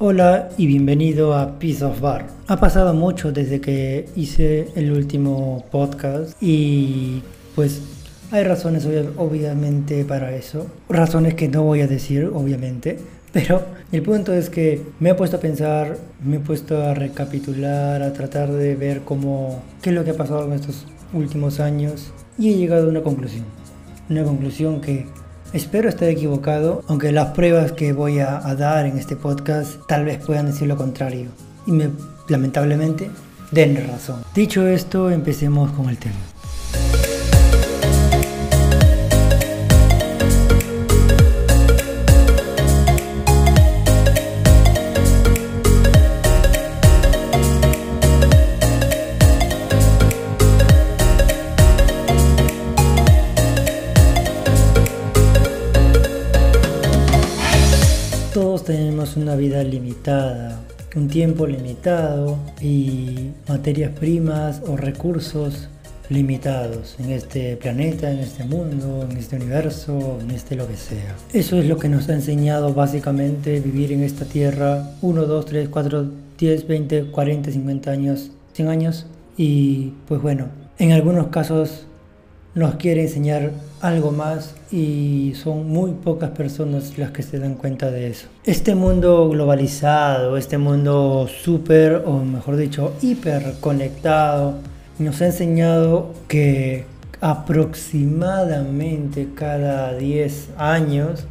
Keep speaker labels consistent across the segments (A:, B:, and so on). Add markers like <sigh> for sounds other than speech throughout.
A: Hola y bienvenido a Piece of Bar. Ha pasado mucho desde que hice el último podcast y pues hay razones obviamente para eso. Razones que no voy a decir obviamente. <laughs> Pero el punto es que me he puesto a pensar, me he puesto a recapitular, a tratar de ver cómo, qué es lo que ha pasado en estos últimos años y he llegado a una conclusión. Una conclusión que espero estar equivocado, aunque las pruebas que voy a, dar en este podcast tal vez puedan decir lo contrario. Y me, lamentablemente, den razón. Dicho esto, empecemos con el tema. Tenemos una vida limitada, un tiempo limitado y materias primas o recursos limitados en este planeta, en este mundo, en este universo, en este lo que sea. Eso es lo que nos ha enseñado básicamente vivir en esta tierra 1, 2, 3, 4, 10, 20, 40, 50 años, 100 años y pues bueno, en algunos casos nos quiere enseñar algo más y son muy pocas personas las que se dan cuenta de eso. Este mundo globalizado, este mundo súper, o mejor dicho, hiper conectado, nos ha enseñado que aproximadamente cada 10 años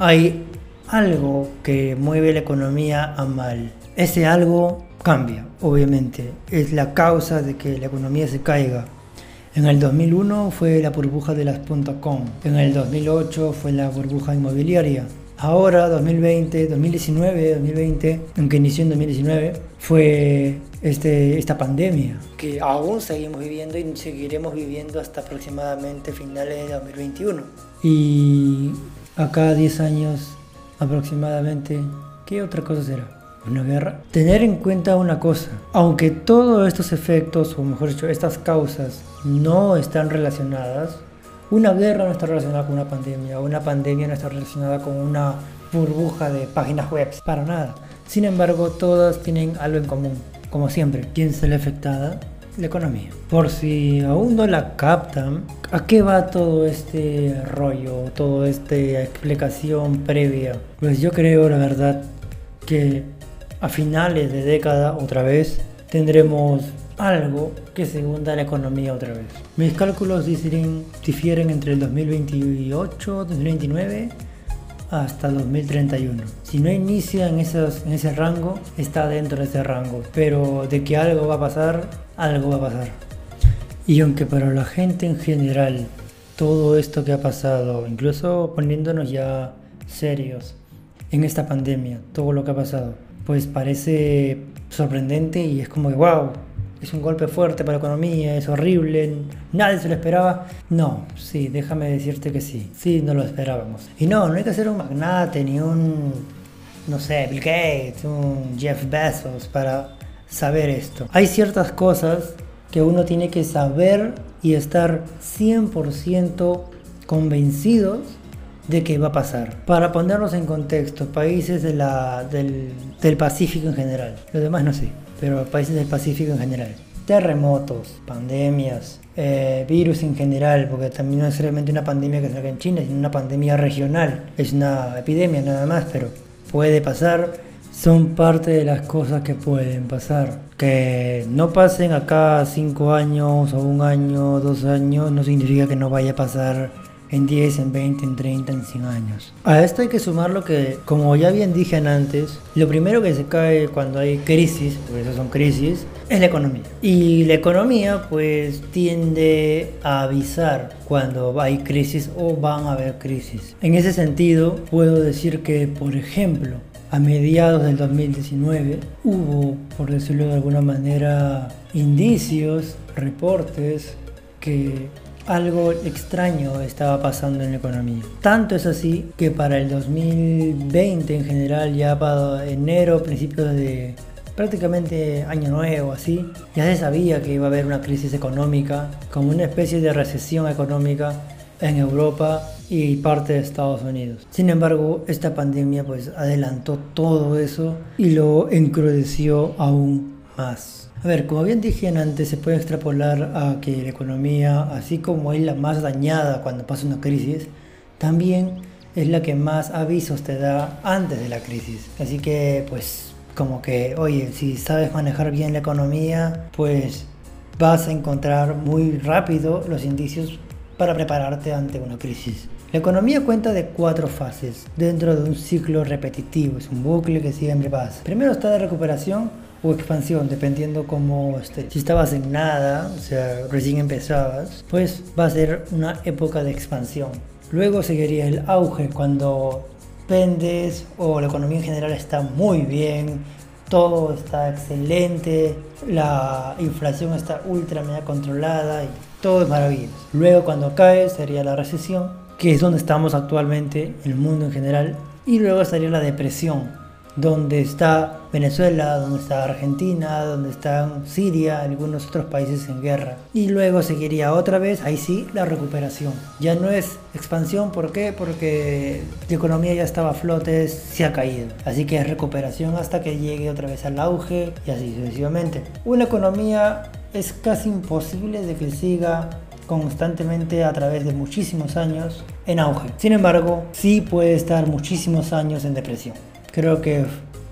A: hay algo que mueve la economía a mal. Ese algo cambia, obviamente. Es la causa de que la economía se caiga. En el 2001 fue la burbuja de las .com. En el 2008 fue la burbuja inmobiliaria. Ahora, 2020, 2019, 2020, aunque inició en 2019, fue este, esta pandemia que aún seguimos viviendo y seguiremos viviendo hasta aproximadamente finales de 2021. Y acá 10 años aproximadamente, ¿qué otra cosa será? Una guerra, tener en cuenta una cosa, aunque todos estos efectos, o mejor dicho, estas causas no están relacionadas, una guerra no está relacionada con una pandemia, una pandemia no está relacionada con una burbuja de páginas web, para nada. Sin embargo, todas tienen algo en común, como siempre. ¿Quién sale afectada? La economía. Por si aún no la captan, ¿a qué va todo este rollo, toda esta explicación previa? Pues yo creo, la verdad, que a finales de década otra vez tendremos algo que se hunda la economía otra vez. Mis cálculos difieren, difieren entre el 2028, 2029 hasta 2031. Si no inicia en, esos, en ese rango, está dentro de ese rango. Pero de que algo va a pasar, algo va a pasar. Y aunque para la gente en general todo esto que ha pasado, incluso poniéndonos ya serios en esta pandemia, todo lo que ha pasado, pues parece sorprendente y es como que, wow, es un golpe fuerte para la economía, es horrible, nadie se lo esperaba. No, sí, déjame decirte que sí, sí, no lo esperábamos. Y no, no hay que ser un magnate ni un, no sé, Bill Gates, un Jeff Bezos para saber esto. Hay ciertas cosas que uno tiene que saber y estar 100% convencidos de qué va a pasar. Para ponernos en contexto, países de del, del Pacífico en general, los demás no sé, pero países del Pacífico en general. Terremotos, pandemias, eh, virus en general, porque también no es realmente una pandemia que salga en China, sino una pandemia regional. Es una epidemia nada más, pero puede pasar. Son parte de las cosas que pueden pasar. Que no pasen acá cinco años o un año, dos años, no significa que no vaya a pasar en 10, en 20, en 30, en 100 años. A esto hay que sumar lo que, como ya bien dije antes, lo primero que se cae cuando hay crisis, porque eso son crisis, es la economía. Y la economía pues tiende a avisar cuando hay crisis o van a haber crisis. En ese sentido, puedo decir que, por ejemplo, a mediados del 2019 hubo, por decirlo de alguna manera, indicios, reportes que algo extraño estaba pasando en la economía. Tanto es así que para el 2020 en general, ya para enero, principios de prácticamente año nuevo, así, ya se sabía que iba a haber una crisis económica, como una especie de recesión económica en Europa y parte de Estados Unidos. Sin embargo, esta pandemia pues adelantó todo eso y lo encrudeció aún más. A ver, como bien dije antes, se puede extrapolar a que la economía, así como es la más dañada cuando pasa una crisis, también es la que más avisos te da antes de la crisis. Así que pues como que, oye, si sabes manejar bien la economía, pues vas a encontrar muy rápido los indicios para prepararte ante una crisis. La economía cuenta de cuatro fases dentro de un ciclo repetitivo, es un bucle que siempre pasa. Primero está la recuperación expansión, dependiendo cómo esté. Si estabas en nada, o sea, recién empezabas, pues va a ser una época de expansión. Luego seguiría el auge, cuando vendes o la economía en general está muy bien, todo está excelente, la inflación está ultra mega controlada y todo es maravilloso. Luego cuando cae sería la recesión, que es donde estamos actualmente, el mundo en general, y luego estaría la depresión, donde está Venezuela, donde está Argentina, donde están Siria, algunos otros países en guerra. Y luego seguiría otra vez, ahí sí, la recuperación. Ya no es expansión, ¿por qué? Porque la economía ya estaba a flote, se ha caído. Así que es recuperación hasta que llegue otra vez al auge y así sucesivamente. Una economía es casi imposible de que siga constantemente a través de muchísimos años en auge. Sin embargo, sí puede estar muchísimos años en depresión. Creo que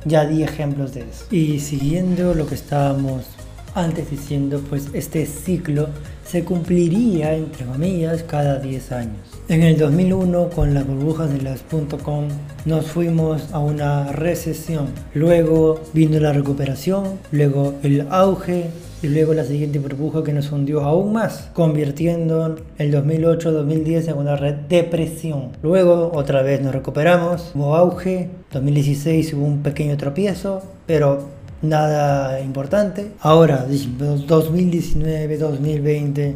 A: ya di ejemplos de eso. Y siguiendo lo que estábamos antes diciendo, pues este ciclo se cumpliría, entre comillas, cada 10 años. En el 2001, con las burbujas de las .com, nos fuimos a una recesión. Luego vino la recuperación, luego el auge, y luego la siguiente burbuja que nos hundió aún más, convirtiendo el 2008-2010 en una red depresión. Luego otra vez nos recuperamos, hubo auge, 2016 hubo un pequeño tropiezo, pero nada importante. Ahora, 2019-2020,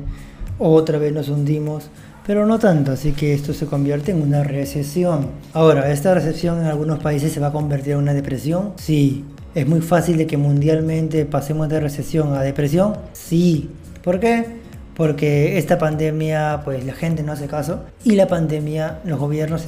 A: otra vez nos hundimos pero no tanto, así que esto se convierte en una recesión. Ahora, ¿esta recesión en algunos países se va a convertir en una depresión? Sí, ¿Es muy fácil de que mundialmente pasemos de recesión a depresión? Sí. ¿Por qué? Porque esta pandemia, pues la gente no hace caso y la pandemia, los gobiernos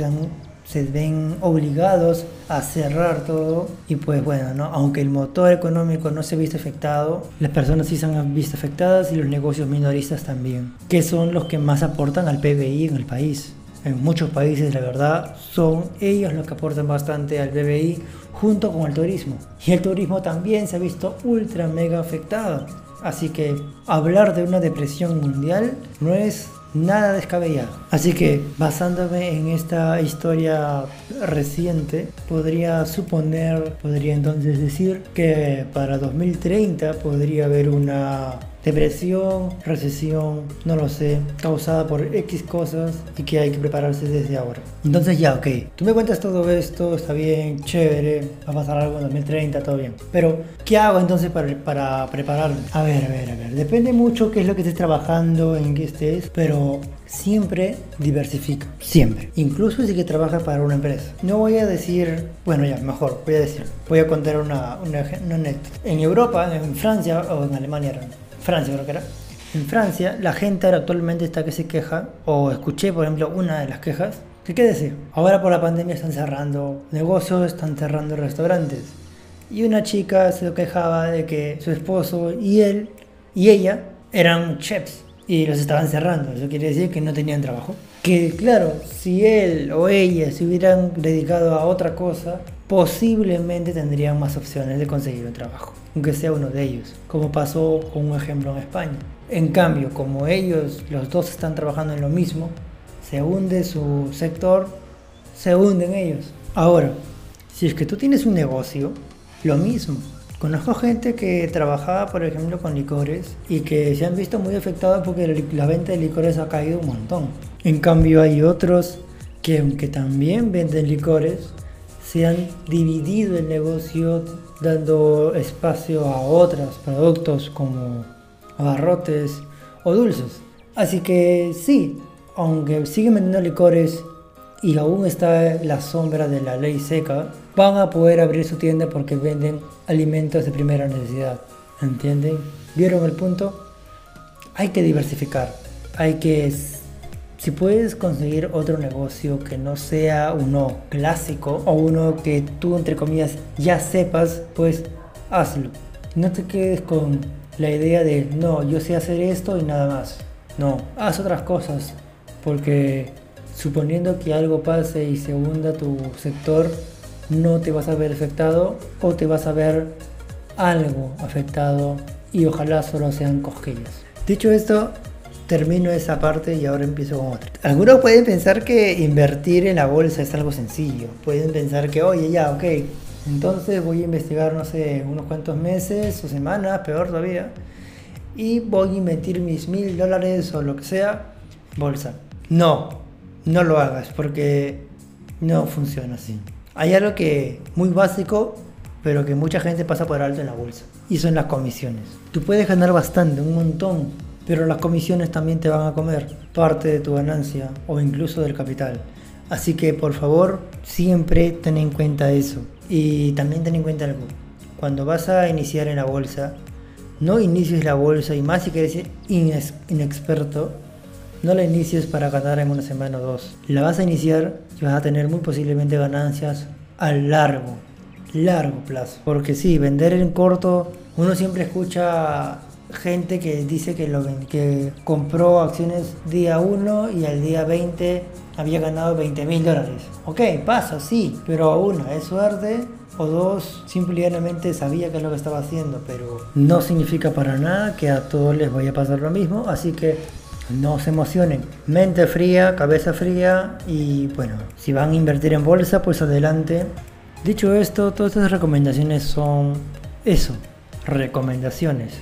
A: se, ven obligados a cerrar todo y pues bueno, ¿no? aunque el motor económico no se ha visto afectado, las personas sí se han visto afectadas y los negocios minoristas también, que son los que más aportan al PBI en el país. En muchos países, la verdad, son ellos los que aportan bastante al PBI junto con el turismo. Y el turismo también se ha visto ultra mega afectado. Así que hablar de una depresión mundial no es nada descabellado. Así que basándome en esta historia reciente, podría suponer, podría entonces decir que para 2030 podría haber una depresión, recesión, no lo sé, causada por X cosas y que hay que prepararse desde ahora. Entonces ya, ok, tú me cuentas todo esto, está bien, chévere, va a pasar algo en 2030, todo bien. Pero, ¿qué hago entonces para, para prepararme? A ver, a ver, a ver, depende mucho qué es lo que estés trabajando, en qué estés, pero siempre diversifica, siempre. Incluso si que trabajas para una empresa. No voy a decir, bueno ya, mejor, voy a decir, voy a contar una, una, una En Europa, en Francia o en Alemania Francia creo que era. En Francia la gente ahora actualmente está que se queja, o escuché por ejemplo una de las quejas, que qué decir, ahora por la pandemia están cerrando negocios, están cerrando restaurantes. Y una chica se quejaba de que su esposo y él y ella eran chefs y los estaban cerrando. Eso quiere decir que no tenían trabajo. Que claro, si él o ella se hubieran dedicado a otra cosa, posiblemente tendrían más opciones de conseguir un trabajo aunque sea uno de ellos, como pasó con un ejemplo en España. En cambio, como ellos, los dos están trabajando en lo mismo, se hunde su sector, se hunden ellos. Ahora, si es que tú tienes un negocio, lo mismo. Conozco gente que trabajaba, por ejemplo, con licores y que se han visto muy afectados porque la venta de licores ha caído un montón. En cambio, hay otros que, aunque también venden licores, se han dividido el negocio dando espacio a otros productos como abarrotes o dulces. Así que sí, aunque siguen vendiendo licores y aún está la sombra de la ley seca, van a poder abrir su tienda porque venden alimentos de primera necesidad. ¿Entienden? ¿Vieron el punto? Hay que diversificar, hay que Si puedes conseguir otro negocio que no sea uno clásico o uno que tú, entre comillas, ya sepas, pues hazlo. No te quedes con la idea de, no, yo sé hacer esto y nada más. No, haz otras cosas. Porque suponiendo que algo pase y se hunda tu sector, no te vas a ver afectado o te vas a ver algo afectado y ojalá solo sean cosquillas. Dicho esto, termino esa parte y ahora empiezo con otra. Algunos pueden pensar que invertir en la bolsa es algo sencillo. Pueden pensar que, oye, ya, ok, entonces voy a investigar, no sé, unos cuantos meses o semanas, peor todavía, y voy a invertir mis mil dólares o lo que sea, bolsa. No, no lo hagas porque no funciona así. Hay algo que muy básico, pero que mucha gente pasa por alto en la bolsa, y son las comisiones. Tú puedes ganar bastante, un montón, pero las comisiones también te van a comer parte de tu ganancia o incluso del capital. Así que por favor, siempre ten en cuenta eso. Y también ten en cuenta algo. Cuando vas a iniciar en la bolsa, no inicies la bolsa y más si quieres inexperto, no la inicies para ganar en una semana o dos. La vas a iniciar y vas a tener muy posiblemente ganancias a largo, largo plazo. Porque sí, vender en corto, uno siempre escucha gente que dice que, lo, que compró acciones día 1 y al día 20 había ganado 20 mil dólares. Ok, pasa, sí, pero una es suerte o dos, simplemente sabía que es lo que estaba haciendo, pero no significa para nada que a todos les vaya a pasar lo mismo, así que no se emocionen. Mente fría, cabeza fría y bueno, si van a invertir en bolsa, pues adelante. Dicho esto, todas estas recomendaciones son eso, recomendaciones.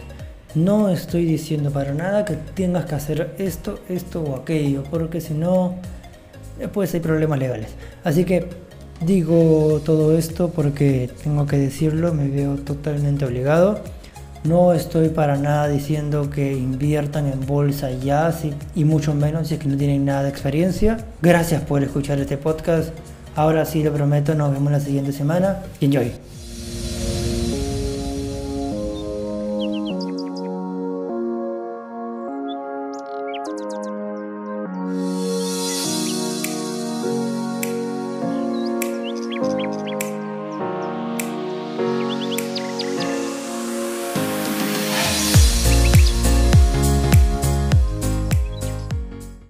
A: No estoy diciendo para nada que tengas que hacer esto, esto o aquello, porque si no, después hay problemas legales. Así que digo todo esto porque tengo que decirlo, me veo totalmente obligado. No estoy para nada diciendo que inviertan en bolsa ya, y mucho menos si es que no tienen nada de experiencia. Gracias por escuchar este podcast. Ahora sí lo prometo, nos vemos la siguiente semana. Enjoy.